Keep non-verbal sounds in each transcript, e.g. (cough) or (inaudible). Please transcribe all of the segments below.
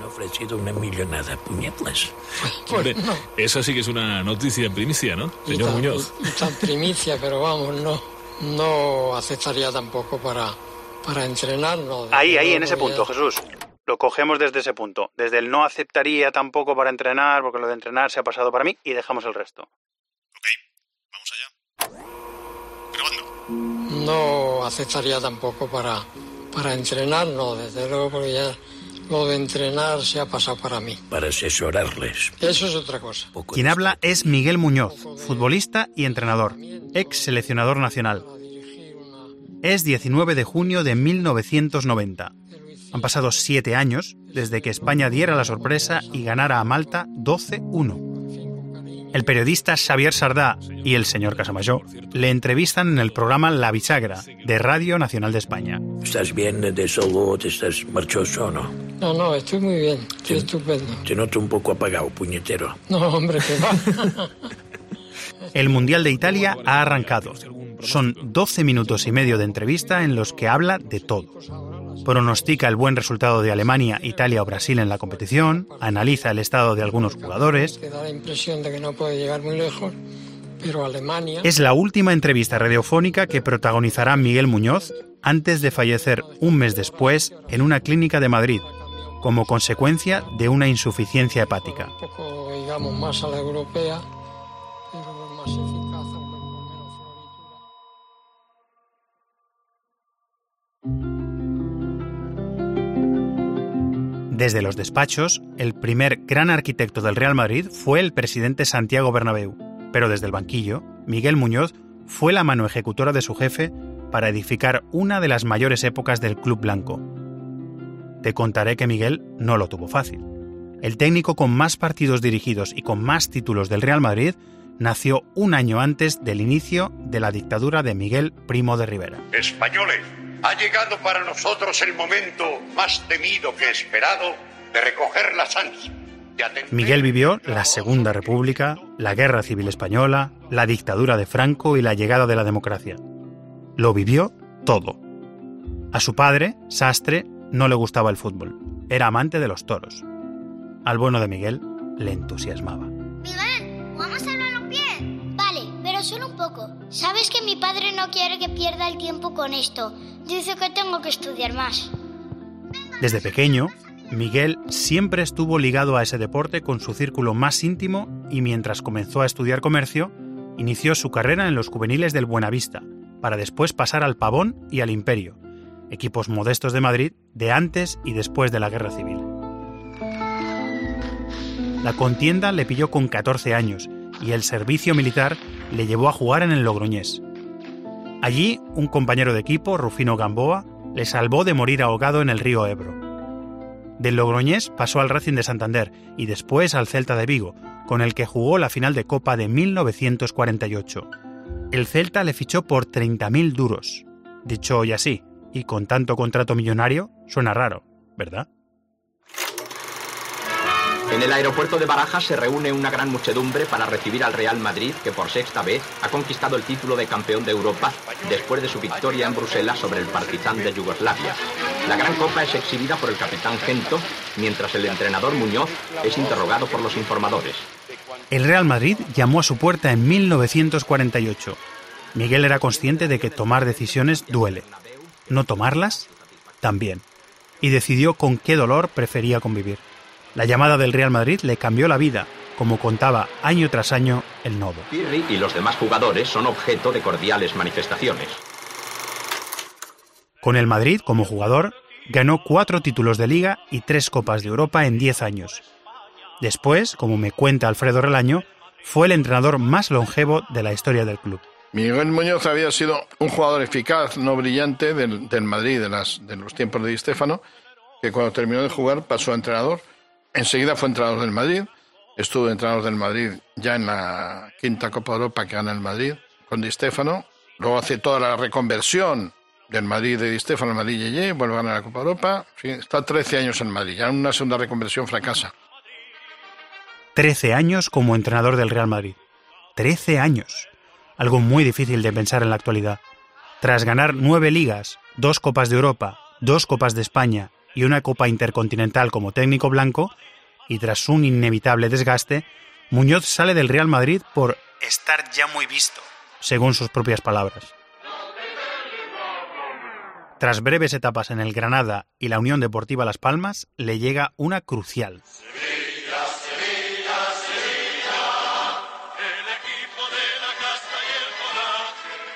han ofrecido una millonada, puñetlas. Hombre, esa sí que es una noticia en primicia, ¿no, señor Muñoz? Tan primicia, pero vamos, no, no aceptaría tampoco para, para entrenar. No, Ahí, ahí, en ese punto, Jesús. Lo cogemos desde ese punto. Desde el no aceptaría tampoco para entrenar, porque lo de entrenar se ha pasado para mí, y dejamos el resto. No aceptaría tampoco para, para entrenar, no, desde luego, porque ya lo de entrenar se ha pasado para mí. Para asesorarles. Eso es otra cosa. Quien habla es Miguel Muñoz, futbolista y entrenador, ex seleccionador nacional. Es 19 de junio de 1990. Han pasado siete años desde que España diera la sorpresa y ganara a Malta 12-1. El periodista Xavier Sardá y el señor Casamayor le entrevistan en el programa La Bisagra de Radio Nacional de España. ¿Estás bien de salud? ¿Estás marchoso o no? No, no, estoy muy bien, estoy estupendo. Te noto un poco apagado, puñetero. No, hombre, que va. (laughs) El Mundial de Italia ha arrancado. Son 12 minutos y medio de entrevista en los que habla de todo. Pronostica el buen resultado de Alemania, Italia o Brasil en la competición, analiza el estado de algunos jugadores. Te da la impresión de que no puede llegar muy lejos, pero Alemania... Es la última entrevista radiofónica que protagonizará Miguel Muñoz antes de fallecer un mes después en una clínica de Madrid, como consecuencia de una insuficiencia hepática. Un poco, digamos, más a la europea, pero más Desde los despachos, el primer gran arquitecto del Real Madrid fue el presidente Santiago Bernabéu, pero desde el banquillo, Miguel Muñoz fue la mano ejecutora de su jefe para edificar una de las mayores épocas del club blanco. Te contaré que Miguel no lo tuvo fácil. El técnico con más partidos dirigidos y con más títulos del Real Madrid nació un año antes del inicio de la dictadura de Miguel Primo de Rivera. Españoles, ha llegado para nosotros el momento más temido que esperado de recoger las ansias. Miguel vivió la Segunda República, la Guerra Civil Española, la dictadura de Franco y la llegada de la democracia. Lo vivió todo. A su padre, Sastre, no le gustaba el fútbol. Era amante de los toros. Al bueno de Miguel le entusiasmaba. Solo un poco. Sabes que mi padre no quiere que pierda el tiempo con esto. Dice que tengo que estudiar más. Desde pequeño, Miguel siempre estuvo ligado a ese deporte con su círculo más íntimo y mientras comenzó a estudiar comercio, inició su carrera en los juveniles del Buenavista, para después pasar al Pavón y al Imperio, equipos modestos de Madrid de antes y después de la Guerra Civil. La contienda le pilló con 14 años y el servicio militar le llevó a jugar en el Logroñés. Allí, un compañero de equipo, Rufino Gamboa, le salvó de morir ahogado en el río Ebro. Del Logroñés pasó al Racing de Santander y después al Celta de Vigo, con el que jugó la final de Copa de 1948. El Celta le fichó por 30.000 duros. Dicho hoy así, y con tanto contrato millonario, suena raro, ¿verdad? En el aeropuerto de Barajas se reúne una gran muchedumbre para recibir al Real Madrid, que por sexta vez ha conquistado el título de campeón de Europa después de su victoria en Bruselas sobre el Partizan de Yugoslavia. La gran copa es exhibida por el capitán Gento, mientras el entrenador Muñoz es interrogado por los informadores. El Real Madrid llamó a su puerta en 1948. Miguel era consciente de que tomar decisiones duele. No tomarlas, también. Y decidió con qué dolor prefería convivir. La llamada del Real Madrid le cambió la vida, como contaba año tras año el Novo. Pirri y los demás jugadores son objeto de cordiales manifestaciones. Con el Madrid, como jugador, ganó cuatro títulos de liga y tres copas de Europa en diez años. Después, como me cuenta Alfredo Relaño, fue el entrenador más longevo de la historia del club. Miguel Muñoz había sido un jugador eficaz, no brillante, del, del Madrid, de, las, de los tiempos de Di Stéfano, que cuando terminó de jugar pasó a entrenador. Enseguida fue entrenador del Madrid, estuvo entrenador del Madrid ya en la quinta Copa Europa que gana el Madrid con Di Stéfano. Luego hace toda la reconversión del Madrid de Di Stéfano al Madrid Yeye, vuelve a ganar la Copa Europa. Está 13 años en Madrid, ya en una segunda reconversión fracasa. 13 años como entrenador del Real Madrid. 13 años. Algo muy difícil de pensar en la actualidad. Tras ganar nueve ligas, dos Copas de Europa, dos Copas de España y una Copa Intercontinental como técnico blanco, y tras un inevitable desgaste, Muñoz sale del Real Madrid por estar ya muy visto, según sus propias palabras. Tras breves etapas en el Granada y la Unión Deportiva Las Palmas, le llega una crucial.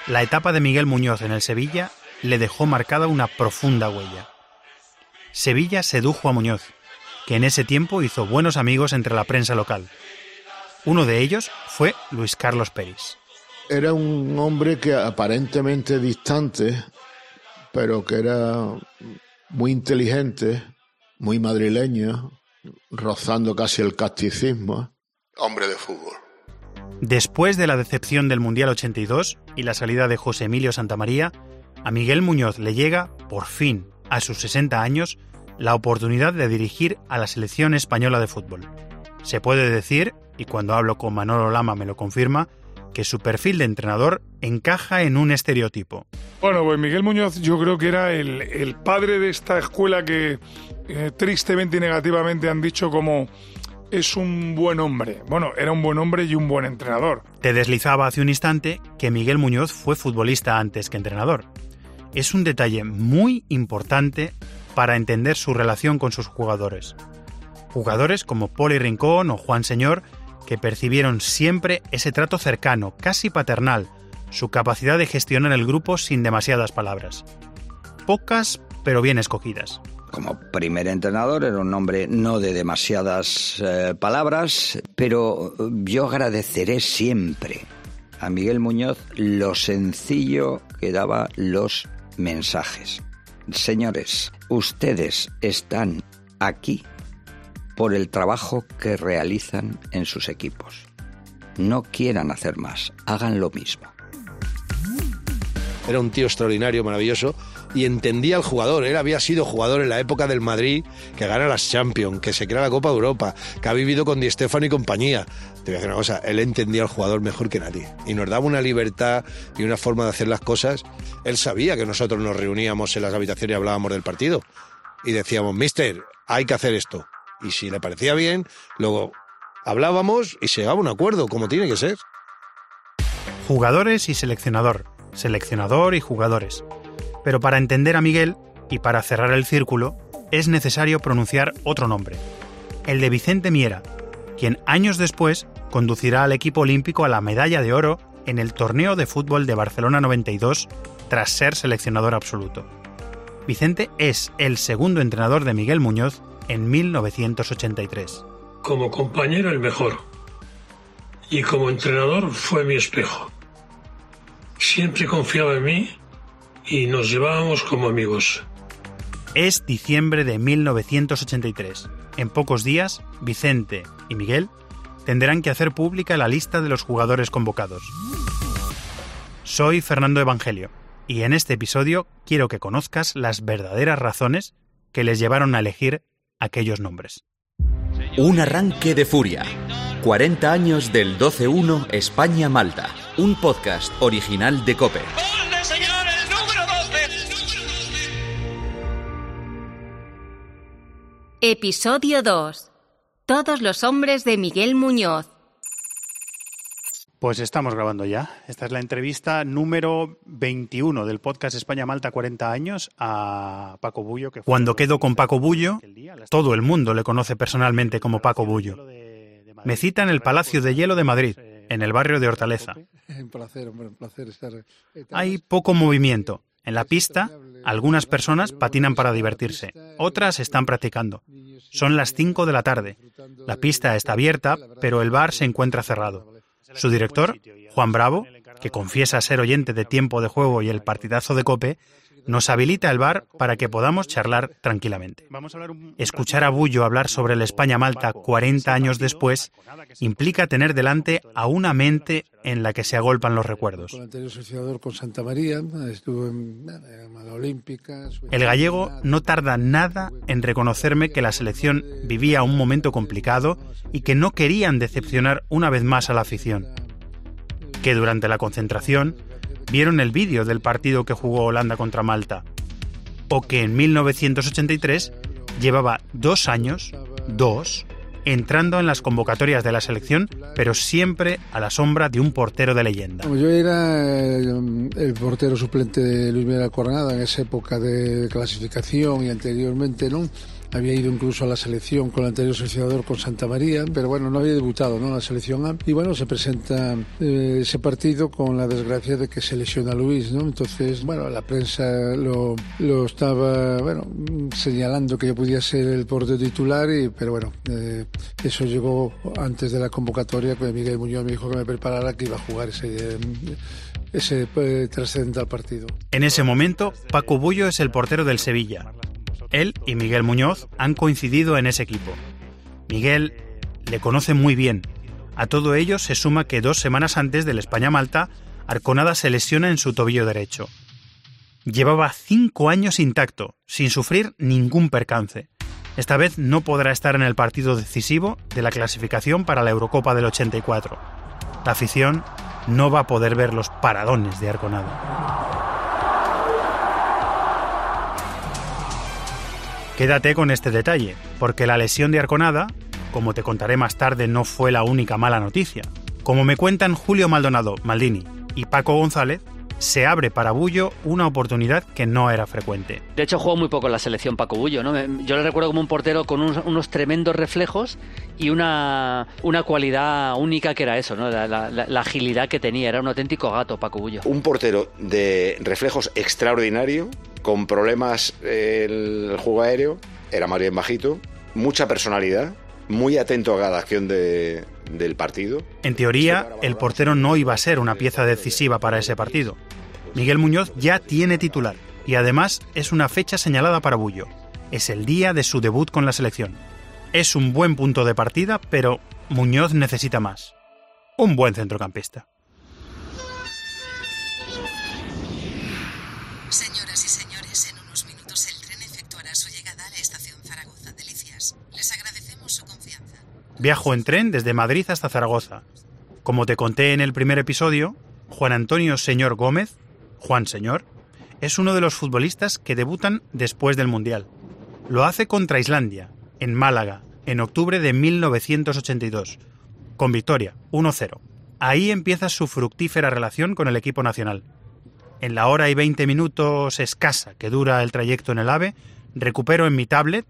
La etapa de Miguel Muñoz en el Sevilla le dejó marcada una profunda huella. Sevilla sedujo a Muñoz, que en ese tiempo hizo buenos amigos entre la prensa local. Uno de ellos fue Luis Carlos Peris. Era un hombre que aparentemente distante, pero que era muy inteligente, muy madrileño, rozando casi el casticismo. Hombre de fútbol. Después de la decepción del Mundial 82 y la salida de José Emilio Santamaría, a Miguel Muñoz le llega, por fin, a sus 60 años, la oportunidad de dirigir a la selección española de fútbol. Se puede decir, y cuando hablo con Manolo Lama me lo confirma, que su perfil de entrenador encaja en un estereotipo. Bueno, pues Miguel Muñoz yo creo que era el, padre de esta escuela que eh, tristemente y negativamente han dicho como es un buen hombre. Bueno, era un buen hombre y un buen entrenador. Te deslizaba hace un instante que Miguel Muñoz fue futbolista antes que entrenador. Es un detalle muy importante para entender su relación con sus jugadores. Jugadores como Poli Rincón o Juan Señor que percibieron siempre ese trato cercano, casi paternal, su capacidad de gestionar el grupo sin demasiadas palabras. Pocas, pero bien escogidas. Como primer entrenador era un hombre no de demasiadas eh, palabras, pero yo agradeceré siempre a Miguel Muñoz lo sencillo que daba los mensajes. Señores, ustedes están aquí por el trabajo que realizan en sus equipos. No quieran hacer más, hagan lo mismo. Era un tío extraordinario, maravilloso, y entendía al jugador. Él había sido jugador en la época del Madrid, que gana las Champions, que se crea la Copa Europa, que ha vivido con Di Stefano y compañía. Te voy a decir una cosa, él entendía al jugador mejor que nadie. Y nos daba una libertad y una forma de hacer las cosas. Él sabía que nosotros nos reuníamos en las habitaciones y hablábamos del partido. Y decíamos, mister, hay que hacer esto y si le parecía bien, luego hablábamos y se llegaba un acuerdo, como tiene que ser. Jugadores y seleccionador, seleccionador y jugadores. Pero para entender a Miguel y para cerrar el círculo, es necesario pronunciar otro nombre, el de Vicente Miera, quien años después conducirá al equipo olímpico a la medalla de oro en el torneo de fútbol de Barcelona 92 tras ser seleccionador absoluto. Vicente es el segundo entrenador de Miguel Muñoz en 1983. Como compañero el mejor y como entrenador fue mi espejo. Siempre confiaba en mí y nos llevábamos como amigos. Es diciembre de 1983. En pocos días, Vicente y Miguel tendrán que hacer pública la lista de los jugadores convocados. Soy Fernando Evangelio y en este episodio quiero que conozcas las verdaderas razones que les llevaron a elegir aquellos nombres. Un arranque de furia. 40 años del 12-1 España-Malta. Un podcast original de Cope. Episodio 2. Todos los hombres de Miguel Muñoz. Pues estamos grabando ya. Esta es la entrevista número 21 del podcast España-Malta 40 años a Paco Bullo. Que Cuando quedo con Paco Bullo, todo el mundo le conoce personalmente como Paco Bullo. Me cita en el Palacio de Hielo de Madrid, en el barrio de Hortaleza. Hay poco movimiento. En la pista, algunas personas patinan para divertirse, otras están practicando. Son las 5 de la tarde. La pista está abierta, pero el bar se encuentra cerrado. Su director, Juan Bravo, que confiesa ser oyente de tiempo de juego y el partidazo de Cope, nos habilita el bar para que podamos charlar tranquilamente. Escuchar a Bullo hablar sobre el España-Malta 40 años después implica tener delante a una mente en la que se agolpan los recuerdos. El gallego no tarda nada en reconocerme que la selección vivía un momento complicado y que no querían decepcionar una vez más a la afición. Que durante la concentración vieron el vídeo del partido que jugó Holanda contra Malta. o que en 1983 llevaba dos años, dos, entrando en las convocatorias de la selección, pero siempre a la sombra de un portero de leyenda. Yo era el, portero suplente de Luis Miguel Coronada en esa época de clasificación y anteriormente, ¿no? Había ido incluso a la selección con el anterior seleccionador con Santa María, pero bueno, no había debutado ¿no? en la selección A. Y bueno, se presenta eh, ese partido con la desgracia de que se lesiona Luis, ¿no? Entonces, bueno, la prensa lo, lo estaba, bueno, señalando que yo podía ser el portero titular, y, pero bueno, eh, eso llegó antes de la convocatoria, que Miguel Muñoz me dijo que me preparara que iba a jugar ese... ese eh, trascendental partido. En ese momento, Paco Bullo es el portero del Sevilla, él y Miguel Muñoz han coincidido en ese equipo. Miguel le conoce muy bien. A todo ello se suma que dos semanas antes del España-Malta, Arconada se lesiona en su tobillo derecho. Llevaba cinco años intacto, sin sufrir ningún percance. Esta vez no podrá estar en el partido decisivo de la clasificación para la Eurocopa del 84. La afición no va a poder ver los paradones de Arconada. Quédate con este detalle, porque la lesión de Arconada, como te contaré más tarde, no fue la única mala noticia. Como me cuentan Julio Maldonado, Maldini y Paco González, se abre para Bullo una oportunidad que no era frecuente. De hecho, jugó muy poco en la selección Paco Bullo. ¿no? Yo le recuerdo como un portero con unos, tremendos reflejos y una, una, cualidad única que era eso, ¿no? La, la, agilidad que tenía. Era un auténtico gato Paco Bullo. Un portero de reflejos extraordinario, con problemas el juego aéreo, era más bien bajito, mucha personalidad, muy atento a cada acción de, del partido. En teoría, el portero no iba a ser una pieza decisiva para ese partido. Miguel Muñoz ya tiene titular y además es una fecha señalada para Bullo. Es el día de su debut con la selección. Es un buen punto de partida, pero Muñoz necesita más. Un buen centrocampista. Señoras Viajo en tren desde Madrid hasta Zaragoza. Como te conté en el primer episodio, Juan Antonio Señor Gómez, Juan Señor, es uno de los futbolistas que debutan después del Mundial. Lo hace contra Islandia, en Málaga, en octubre de 1982, con victoria 1-0. Ahí empieza su fructífera relación con el equipo nacional. En la hora y 20 minutos escasa que dura el trayecto en el AVE, recupero en mi tablet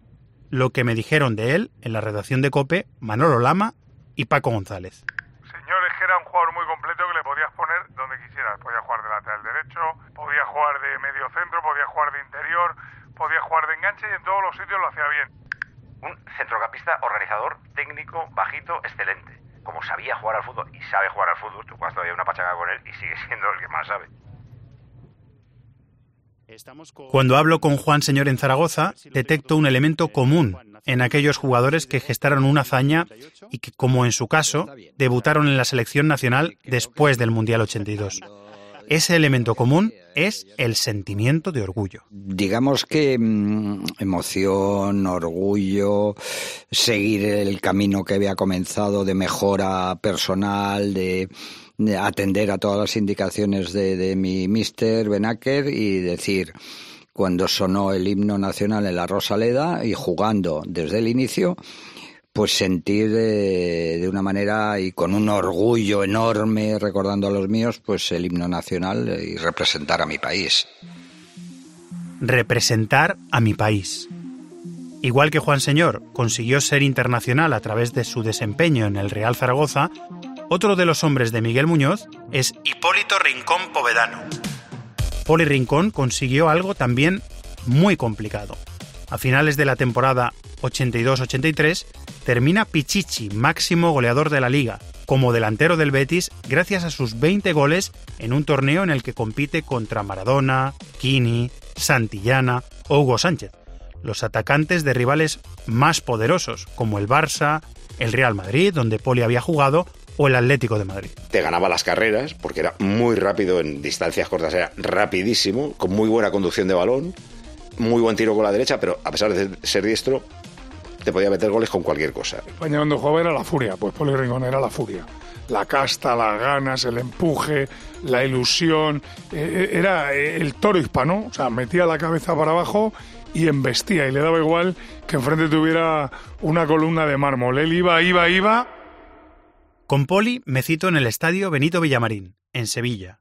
lo que me dijeron de él en la redacción de COPE Manolo Lama y Paco González. Señor, es que era un jugador muy completo que le podías poner donde quisieras. Podía jugar de lateral derecho, podía jugar de medio centro, podía jugar de interior, podía jugar de enganche y en todos los sitios lo hacía bien. Un centrocampista organizador, técnico, bajito, excelente. Como sabía jugar al fútbol y sabe jugar al fútbol, tú juegas todavía una pachaga con él y sigue siendo el que más sabe. Cuando hablo con Juan Señor en Zaragoza, detecto un elemento común en aquellos jugadores que gestaron una hazaña y que, como en su caso, debutaron en la selección nacional después del Mundial 82. Ese elemento común es el sentimiento de orgullo. Digamos que mm, emoción, orgullo, seguir el camino que había comenzado de mejora personal, de atender a todas las indicaciones de, de mi mister Benaker y decir, cuando sonó el himno nacional en la Rosaleda y jugando desde el inicio, pues sentir de, de, una manera y con un orgullo enorme, recordando a los míos, pues el himno nacional y representar a mi país. Representar a mi país. Igual que Juan Señor consiguió ser internacional a través de su desempeño en el Real Zaragoza, otro de los hombres de Miguel Muñoz es Hipólito Rincón Povedano. Poli Rincón consiguió algo también muy complicado. A finales de la temporada 82-83 termina Pichichi, máximo goleador de la liga, como delantero del Betis gracias a sus 20 goles en un torneo en el que compite contra Maradona, Kini, Santillana o Hugo Sánchez, los atacantes de rivales más poderosos como el Barça, el Real Madrid, donde Poli había jugado, o el Atlético de Madrid. Te ganaba las carreras porque era muy rápido en distancias cortas, era rapidísimo, con muy buena conducción de balón, muy buen tiro con la derecha, pero a pesar de ser diestro, te podía meter goles con cualquier cosa. España cuando jugaba era la furia, pues Poli Rincón era la furia. La casta, las ganas, el empuje, la ilusión. eh, eh, era el toro hispano, o sea, metía la cabeza para abajo y embestía y le daba igual que enfrente tuviera una columna de mármol. Él iba, iba, iba. Con Poli me cito en el estadio Benito Villamarín, en Sevilla.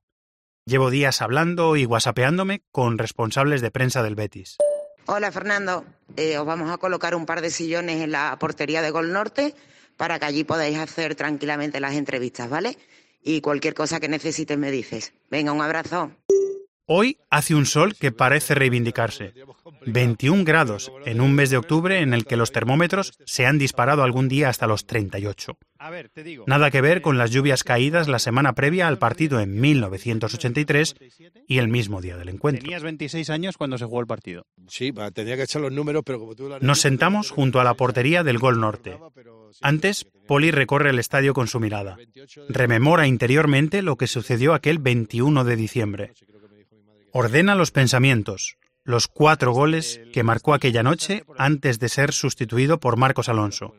Llevo días hablando y whatsappeándome con responsables de prensa del Betis. Hola Fernando, Eh, os vamos a colocar un par de sillones en la portería de Gol Norte para que allí podáis hacer tranquilamente las entrevistas, ¿vale? Y cualquier cosa que necesites me dices. Venga, un abrazo. Hoy hace un sol que parece reivindicarse. 21 grados en un mes de octubre en el que los termómetros se han disparado algún día hasta los 38. Nada que ver con las lluvias caídas la semana previa al partido en 1983 y el mismo día del encuentro. Tenías 26 años cuando se jugó el partido. Sí, tenía que echar los números, pero como tú Nos sentamos junto a la portería del Gol Norte. Antes, Poli recorre el estadio con su mirada. Rememora interiormente lo que sucedió aquel 21 de diciembre. Ordena los pensamientos, los cuatro goles que marcó aquella noche antes de ser sustituido por Marcos Alonso.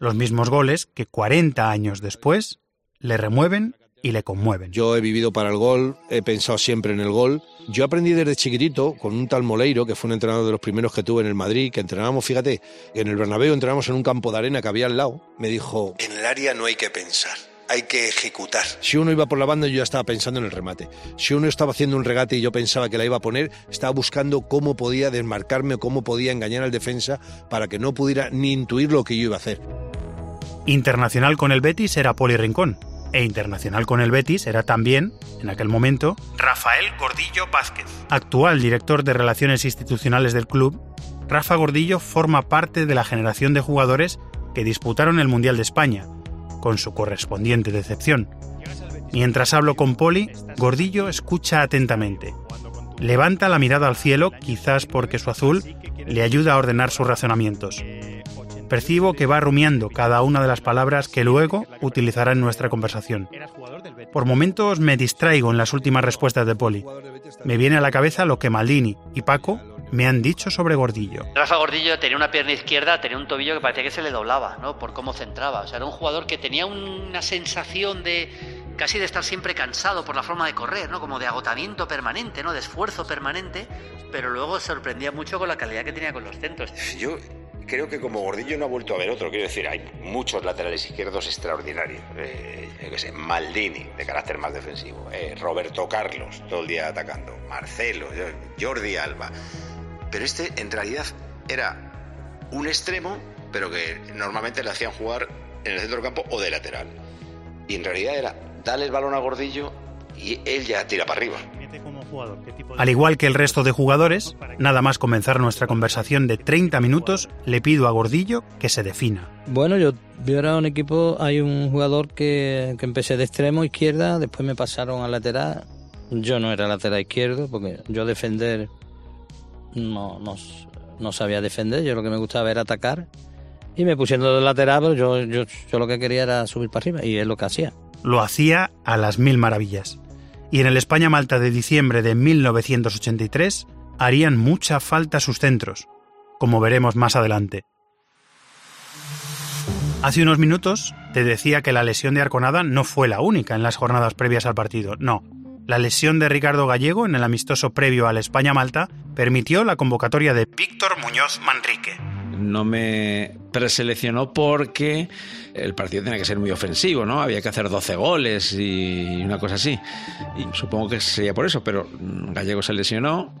Los mismos goles que 40 años después le remueven y le conmueven. Yo he vivido para el gol, he pensado siempre en el gol. Yo aprendí desde chiquitito con un tal Moleiro, que fue un entrenador de los primeros que tuve en el Madrid, que entrenábamos, fíjate, en el Bernabéu entrenábamos en un campo de arena que había al lado. Me dijo, En el área no hay que pensar, hay que ejecutar. si uno iba por la banda yo ya estaba pensando en el remate. Si uno estaba haciendo un regate y yo pensaba que la iba a poner, estaba buscando cómo podía desmarcarme o cómo podía engañar al defensa para que no pudiera ni intuir lo que yo iba a hacer. Internacional con el Betis era Poli Rincón. E internacional con el Betis era también, en aquel momento, Rafael Gordillo Vázquez. Actual director de Relaciones Institucionales del club, Rafa Gordillo forma parte de la generación de jugadores que disputaron el Mundial de España, con su correspondiente decepción. Mientras hablo con Poli, Gordillo escucha atentamente. Levanta la mirada al cielo, quizás porque su azul le ayuda a ordenar sus razonamientos. Percibo que va rumiando cada una de las palabras que luego utilizará en nuestra conversación. Por momentos me distraigo en las últimas respuestas de Poli. Me viene a la cabeza lo que Maldini y Paco me han dicho sobre Gordillo. Rafa Gordillo tenía una pierna izquierda, tenía un tobillo que parecía que se le doblaba, ¿no? Por cómo centraba. O sea, era un jugador que tenía una sensación de casi de estar siempre cansado por la forma de correr, ¿no? Como de agotamiento permanente, ¿no? De esfuerzo permanente, pero luego sorprendía mucho con la calidad que tenía con los centros. Yo creo que como Gordillo no ha vuelto a ver otro. Quiero decir, hay muchos laterales izquierdos extraordinarios. Eh, yo qué sé, Maldini, de carácter más defensivo. eh, Roberto Carlos, todo el día atacando. Marcelo, Jordi Alba. Pero este, en realidad, era un extremo, pero que normalmente le hacían jugar en el centro del campo o de lateral. Y en realidad era darle el balón a Gordillo y él ya tira para arriba. Al igual que el resto de jugadores, nada más comenzar nuestra conversación de 30 minutos, le pido a Gordillo que se defina. Bueno, yo, yo era un equipo, hay un jugador que, que empecé de extremo izquierda, después me pasaron al lateral. Yo no era lateral izquierdo, porque yo defender no, no, no sabía defender, yo lo que me gustaba era atacar. Y me pusieron de lateral, yo, yo, yo lo que quería era subir para arriba, y es lo que hacía. Lo hacía a las mil maravillas. Y en el España-Malta de diciembre de 1983 harían mucha falta sus centros, como veremos más adelante. Hace unos minutos te decía que la lesión de Arconada no fue la única en las jornadas previas al partido, no. La lesión de Ricardo Gallego en el amistoso previo al España-Malta permitió la convocatoria de Víctor Muñoz Manrique. no me preseleccionó porque el partido tenía que ser muy ofensivo, ¿no? Había que hacer 12 goles y una cosa así. Y supongo que sería por eso, pero Gallego se lesionó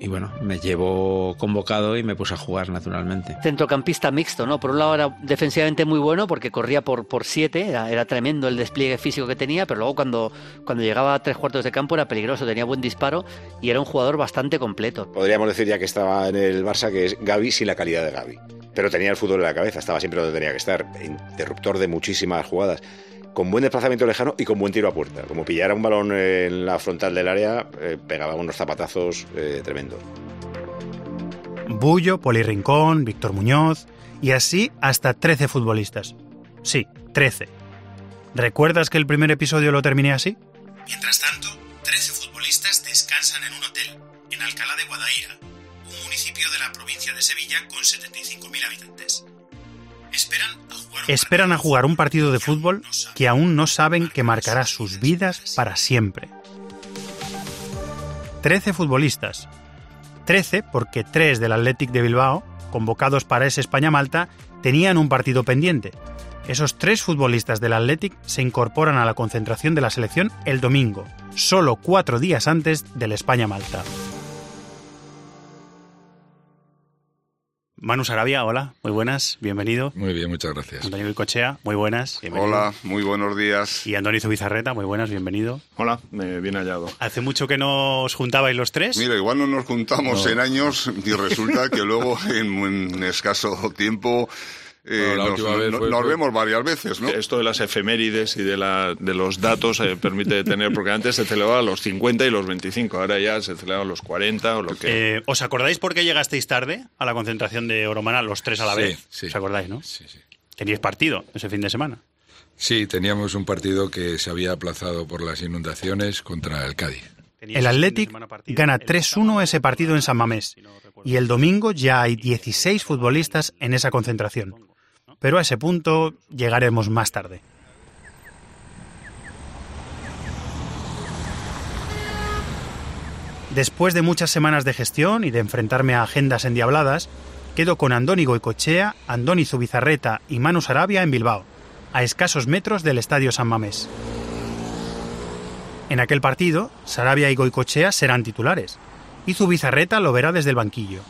y bueno, me llevó convocado y me puse a jugar naturalmente. Centrocampista mixto, ¿no? Por un lado era defensivamente muy bueno porque corría por, por siete, era, era tremendo el despliegue físico que tenía, pero luego cuando, cuando llegaba a tres cuartos de campo era peligroso, tenía buen disparo y era un jugador bastante completo. Podríamos decir ya que estaba en el Barça que es Gaby sin la calidad de Gaby. Pero tenía el fútbol en la cabeza, estaba siempre donde tenía que estar, interruptor de muchísimas jugadas, con buen desplazamiento lejano y con buen tiro a puerta. Como pillara un balón en la frontal del área, eh, pegaba unos zapatazos eh, tremendos. Bullo, Poli Rincón, Víctor Muñoz y así hasta 13 futbolistas. Sí, 13. ¿Recuerdas que el primer episodio lo terminé así? Mientras tanto, 13 futbolistas descansan en un hotel, en Alcalá de Guadaira, un municipio de la provincia de Sevilla con 75.000 habitantes. Esperan a jugar Esperan a jugar un partido de fútbol que aún no saben que marcará sus vidas para siempre. Trece futbolistas. Trece porque tres del Athletic de Bilbao, convocados para ese España-Malta, tenían un partido pendiente. Esos tres futbolistas del Athletic se incorporan a la concentración de la selección el domingo, solo cuatro días antes del España-Malta. Manu Sarabia, hola, muy buenas, bienvenido. Muy bien, muchas gracias. Antonio Bicochea, muy buenas, bienvenido. Hola, muy buenos días. Y Andoni Zubizarreta, muy buenas, bienvenido. Hola, me bien hallado. ¿Hace mucho que no os juntabais los tres? Mira, igual no nos juntamos No. en años y resulta que luego en un escaso tiempo eh, Bueno, nos, última vez no- fue- nos fue- vemos varias veces, ¿no? Esto de las efemérides y de, la, de los datos eh, permite tener, porque antes se celebraba los 50 y los 25, ahora ya se celebran los 40 o lo que... Eh, ¿Os acordáis por qué llegasteis tarde a la concentración de Oromana, los tres a la Sí, vez? sí. ¿Os acordáis, no? Sí, sí. Teníais partido ese fin de semana. Sí, teníamos un partido que se había aplazado por las inundaciones contra el Cádiz. El Athletic gana 3-1 ese partido en San Mamés y el domingo ya hay 16 futbolistas en esa concentración. Pero a ese punto llegaremos más tarde. Después de muchas semanas de gestión y de enfrentarme a agendas endiabladas, quedo con Andoni Goicochea, Andoni Zubizarreta y Manu Sarabia en Bilbao, a escasos metros del Estadio San Mamés. En aquel partido, Sarabia y Goicochea serán titulares, y Zubizarreta lo verá desde el banquillo.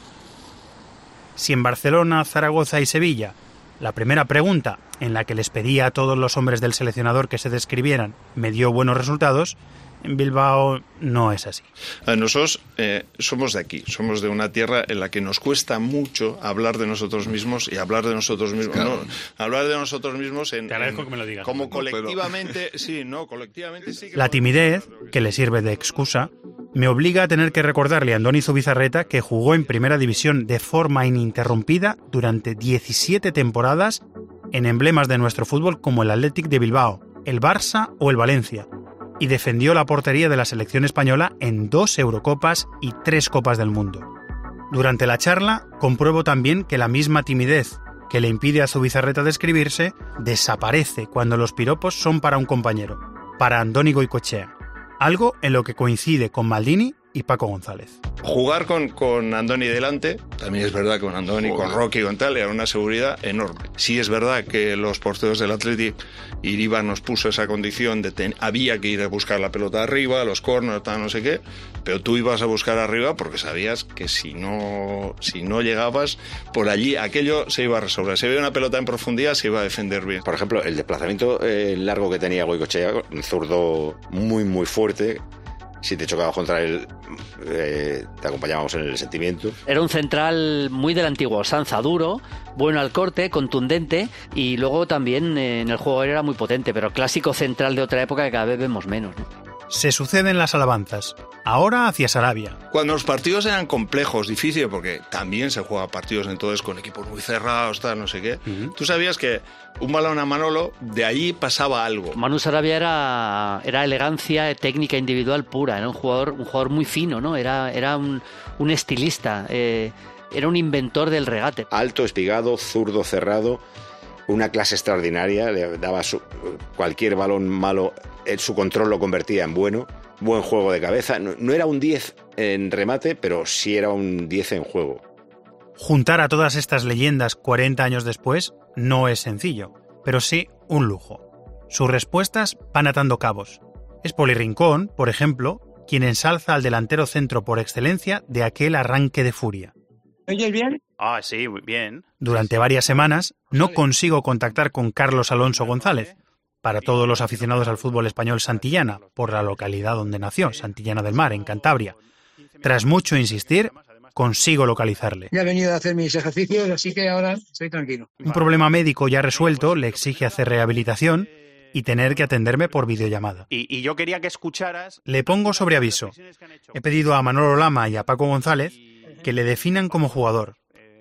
Si en Barcelona, Zaragoza y Sevilla, la primera pregunta en la que les pedía a todos los hombres del seleccionador que se describieran me dio buenos resultados, en Bilbao no es así. A Nosotros eh, somos de aquí, somos de una tierra en la que nos cuesta mucho hablar de nosotros mismos y hablar de nosotros mismos. Claro. no, hablar de nosotros mismos en. Te agradezco en- que me lo digas. Como No, pero- colectivamente, (laughs) sí, no, colectivamente sí que. La timidez, que le sirve de excusa, me obliga a tener que recordarle a Andoni Zubizarreta que jugó en Primera División de forma ininterrumpida durante 17 temporadas en emblemas de nuestro fútbol como el Athletic de Bilbao, el Barça o el Valencia, y defendió la portería de la selección española en dos Eurocopas y tres Copas del Mundo. Durante la charla compruebo también que la misma timidez que le impide a Zubizarreta describirse desaparece cuando los piropos son para un compañero, para Andoni Goicochea, algo en lo que coincide con Maldini y Paco González. Jugar con, con Andoni delante, también es verdad que con Andoni, con Rocky, con tal, era una seguridad enorme. Sí es verdad que los porteros del Athletic, Iriba nos puso esa condición de que había que ir a buscar la pelota arriba, los corners, tal, no sé qué, pero tú ibas a buscar arriba porque sabías que si no, si no llegabas por allí, aquello se iba a resolver. Si había una pelota en profundidad, se iba a defender bien. Por ejemplo, el desplazamiento eh, largo que tenía Goicochea, un zurdo muy, muy fuerte. Si te chocabas contra él, eh, te acompañábamos en el sentimiento. Era un central muy del antiguo, Sanza duro, bueno al corte, contundente y luego también eh, en el juego era muy potente, pero clásico central de otra época que cada vez vemos menos. ¿no? Se suceden las alabanzas, ahora hacia Sarabia. Cuando los partidos eran complejos, difíciles, porque también se juega partidos entonces con equipos muy cerrados, tal, no sé qué, tú sabías que un balón a Manolo, de allí pasaba algo. Manu Sarabia era, era elegancia, técnica individual pura, era un jugador, un jugador muy fino, ¿no? Era, era un, un estilista, eh, era un inventor del regate. Alto, espigado, zurdo, cerrado. Una clase extraordinaria. Le daba su- cualquier balón malo, él su control lo convertía en bueno. Buen juego de cabeza. No, no era un 10 en remate, pero sí era un 10 en juego. Juntar a todas estas leyendas 40 años después no es sencillo, pero sí un lujo. Sus respuestas van atando cabos. Es Poli Rincón, por ejemplo, quien ensalza al delantero centro por excelencia de aquel arranque de furia. ¿Me oyes bien? Ah, sí, bien. Durante varias semanas no consigo contactar con Carlos Alonso González. Para todos los aficionados al fútbol español Santillana, por la localidad donde nació, Santillana del Mar, en Cantabria. Tras mucho insistir, consigo localizarle. Ya he venido a hacer mis ejercicios, así que ahora estoy tranquilo. Un problema médico ya resuelto le exige hacer rehabilitación y tener que atenderme por videollamada. Y, y yo quería que escucharas. Le pongo sobre aviso. He pedido a Manolo Lama y a Paco González que le definan como jugador.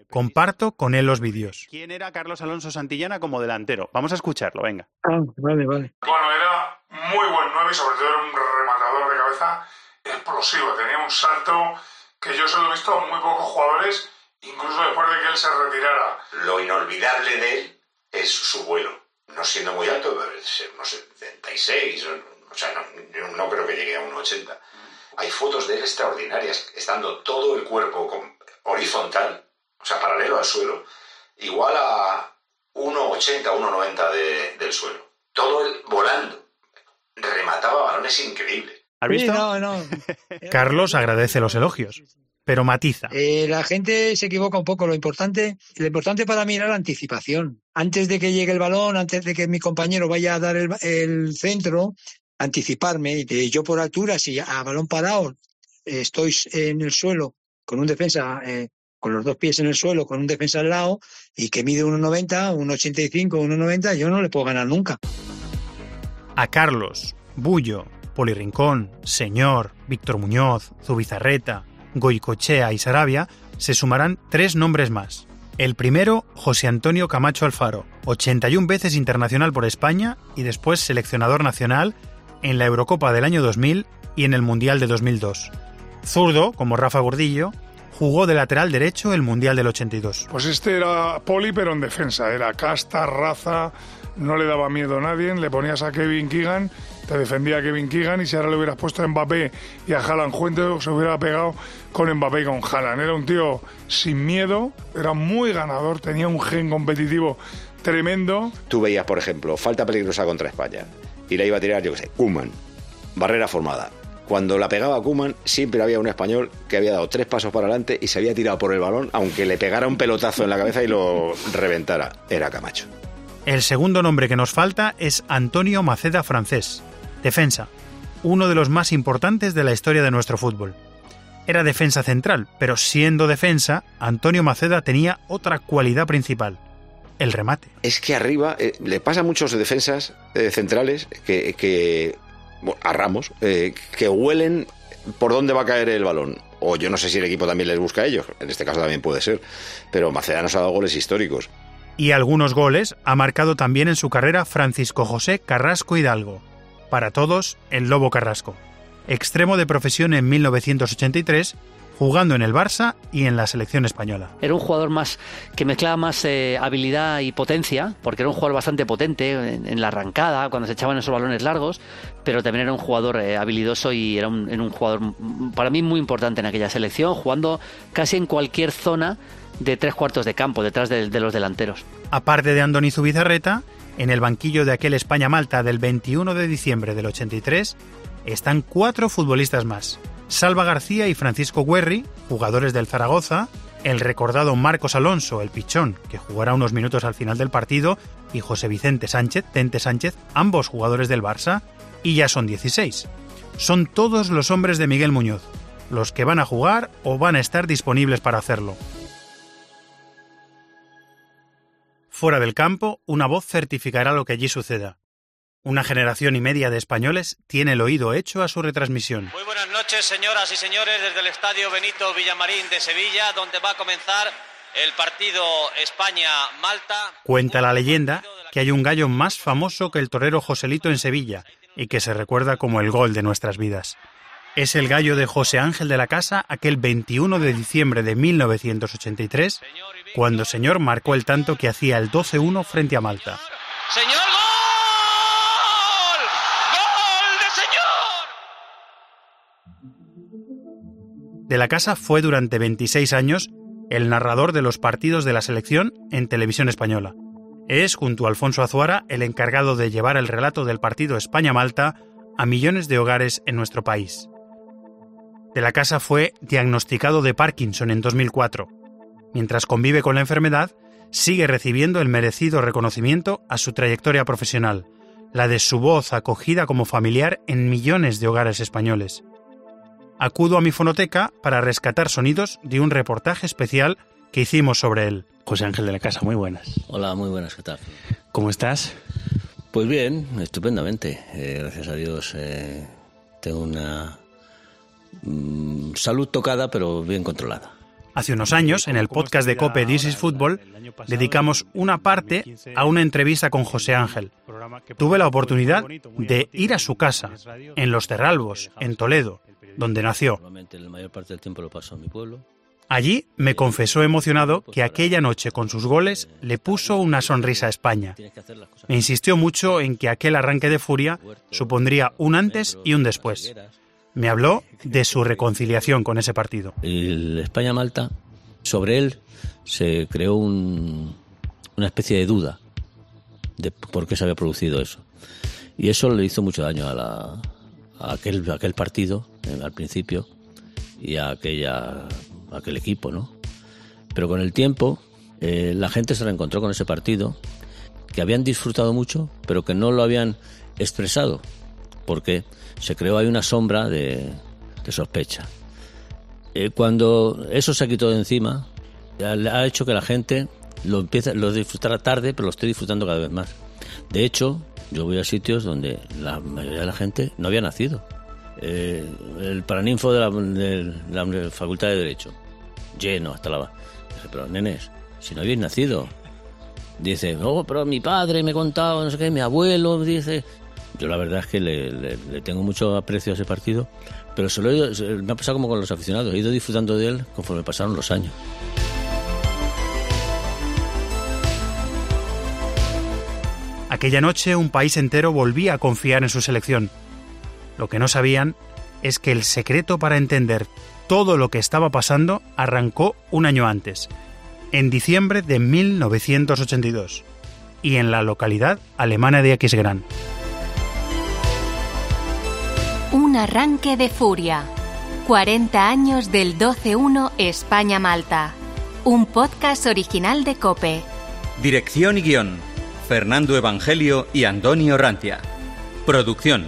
Comparto con él los vídeos. ¿Quién era Carlos Alonso Santillana como delantero? Vamos a escucharlo, venga. Ah, vale, vale. Bueno, era muy buen 9 y sobre todo era un rematador de cabeza explosivo. Tenía un salto que yo se lo he visto a muy pocos jugadores, incluso después de que él se retirara. Lo inolvidable de él es su vuelo. No siendo muy alto, debe ser, no sé, 76, o, o sea, no, yo no creo que llegue a 1,80. Hay fotos de él extraordinarias, estando todo el cuerpo con- horizontal, o sea, paralelo al suelo, igual a 1,80, 1,90 de- del suelo. Todo él volando. Remataba balones increíbles. ¿Has Sí, visto? no, no. (laughs) Carlos agradece los elogios, pero matiza. Eh, la gente se equivoca un poco. Lo importante, lo importante para mí era la anticipación. Antes de que llegue el balón, antes de que mi compañero vaya a dar el, el centro, anticiparme. Eh, yo por altura, si a balón parado eh, estoy en el suelo con un defensa, eh, con los dos pies en el suelo, con un defensa al lado y que mide 1,90, 1,85, 1,90, yo no le puedo ganar nunca. A Carlos, Bullo, Poli Rincón, Señor, Víctor Muñoz, Zubizarreta, Goicochea y Sarabia se sumarán tres nombres más. El primero, José Antonio Camacho Alfaro, 81 veces internacional por España y después seleccionador nacional en la Eurocopa del año 2000 y en el Mundial de 2002. Zurdo, como Rafa Gordillo, jugó de lateral derecho el Mundial del 82. Pues este era poli, pero en defensa. Era casta, raza, no le daba miedo a nadie. Le ponías a Kevin Keegan, te defendía a Kevin Keegan. Y si ahora le hubieras puesto a Mbappé y a Haaland juntos, se hubiera pegado con Mbappé y con Haaland. Era un tío sin miedo, era muy ganador, tenía un gen competitivo tremendo. Tú veías, por ejemplo, falta peligrosa contra España y la iba a tirar, yo qué sé, Kuman, barrera formada. Cuando la pegaba Kuman, siempre había un español que había dado tres pasos para adelante y se había tirado por el balón, aunque le pegara un pelotazo en la cabeza y lo reventara. Era Camacho. El segundo nombre que nos falta es Antonio Maceda Francés, defensa, uno de los más importantes de la historia de nuestro fútbol. Era defensa central, pero siendo defensa, Antonio Maceda tenía otra cualidad principal, el remate. Es que arriba eh, le pasa a muchos defensas eh, centrales que, que a Ramos, eh, que huelen por dónde va a caer el balón. O yo no sé si el equipo también les busca a ellos, en este caso también puede ser, pero Maceda nos ha dado goles históricos. Y algunos goles ha marcado también en su carrera Francisco José Carrasco Hidalgo. Para todos, el Lobo Carrasco. Extremo de profesión en 1983, jugando en el Barça y en la selección española. Era un jugador más que mezclaba más eh, habilidad y potencia, porque era un jugador bastante potente en, en la arrancada, cuando se echaban esos balones largos, pero también era un jugador eh, habilidoso y era un, era un jugador para mí muy importante en aquella selección, jugando casi en cualquier zona de tres cuartos de campo, detrás de, de los delanteros. Aparte de Andoni Zubizarreta, en el banquillo de aquel España-Malta del 21 de diciembre del 83 están cuatro futbolistas más. Salva García y Francisco Guerri, jugadores del Zaragoza, el recordado Marcos Alonso, el pichón, que jugará unos minutos al final del partido, y José Vicente Sánchez, Tente Sánchez, ambos jugadores del Barça, y ya son 16. Son todos los hombres de Miguel Muñoz, los que van a jugar o van a estar disponibles para hacerlo. Fuera del campo, una voz certificará lo que allí suceda. Una generación y media de españoles tiene el oído hecho a su retransmisión. Muy buenas noches, señoras y señores, desde el Estadio Benito Villamarín de Sevilla, donde va a comenzar el partido España-Malta. Cuenta la leyenda que hay un gallo más famoso que el torero Joselito en Sevilla y que se recuerda como el gol de nuestras vidas. Es el gallo de José Ángel de la Casa aquel 21 de diciembre de 1983, cuando Señor marcó el tanto que hacía el 12-1 frente a Malta. ¡Señor gol! ¡Gol De la Casa fue durante 26 años el narrador de los partidos de la selección en televisión española. Es, junto a Alfonso Azuara, el encargado de llevar el relato del partido España-Malta a millones de hogares en nuestro país. De la Casa fue diagnosticado de Parkinson en 2004. Mientras convive con la enfermedad, sigue recibiendo el merecido reconocimiento a su trayectoria profesional, la de su voz acogida como familiar en millones de hogares españoles. Acudo a mi fonoteca para rescatar sonidos de un reportaje especial que hicimos sobre él. José Ángel de la Casa, muy buenas. Hola, muy buenas, ¿qué tal? ¿Cómo estás? Pues bien, estupendamente. Eh, gracias a Dios eh, tengo una mm, salud tocada, pero bien controlada. Hace unos años, en el podcast de Cope This is Football, dedicamos una parte a una entrevista con José Ángel. Tuve la oportunidad de ir a su casa, en Los Terralbos, en Toledo, donde nació. Normalmente la mayor parte del tiempo lo paso en mi pueblo. Allí me confesó emocionado que aquella noche con sus goles le puso una sonrisa a España. Me insistió mucho en que aquel arranque de furia supondría un antes y un después. Me habló (laughs) de su reconciliación con ese partido. El España-Malta, sobre él se creó un- una especie de duda de por qué se había producido eso. Y eso le hizo mucho daño a, la- a aquel, a aquel partido al principio y a, aquella, aquel equipo, ¿no? Pero con el tiempo eh, la gente se reencontró con ese partido, que habían disfrutado mucho, pero que no lo habían expresado, porque se creó ahí una sombra de, de sospecha. Eh, cuando eso se quitó de encima, ha, ha hecho que la gente lo empiece, lo disfrutara tarde, pero lo esté disfrutando cada vez más. De hecho, yo voy a sitios donde la mayoría de la gente no había nacido. Eh, el paraninfo de la, Facultad de Derecho, lleno hasta la... Dije, pero nenes, si no habéis nacido. Dice, oh, pero mi padre me ha contado, no sé qué, mi abuelo, dice... Yo la verdad es que le, tengo mucho aprecio a ese partido, pero se lo he ido- me ha pasado como con los aficionados, he ido disfrutando de él conforme pasaron los años. Aquella noche un país entero volvía a confiar en su selección. Lo que no sabían es que el secreto para entender todo lo que estaba pasando arrancó un año antes, en diciembre de 1982, y en la localidad alemana de Aquisgrán. Un arranque de furia. 40 años del 12-1 España-Malta. Un podcast original de Cope. Dirección y guion. Fernando Evangelio y Antonio Rantia. Producción.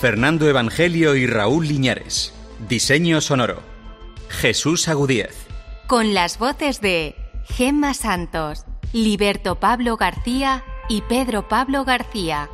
Fernando Evangelio y Raúl Liñares. Diseño sonoro. Jesús Agudíez. Con las voces de Gemma Santos, Liberto Pablo García y Pedro Pablo García.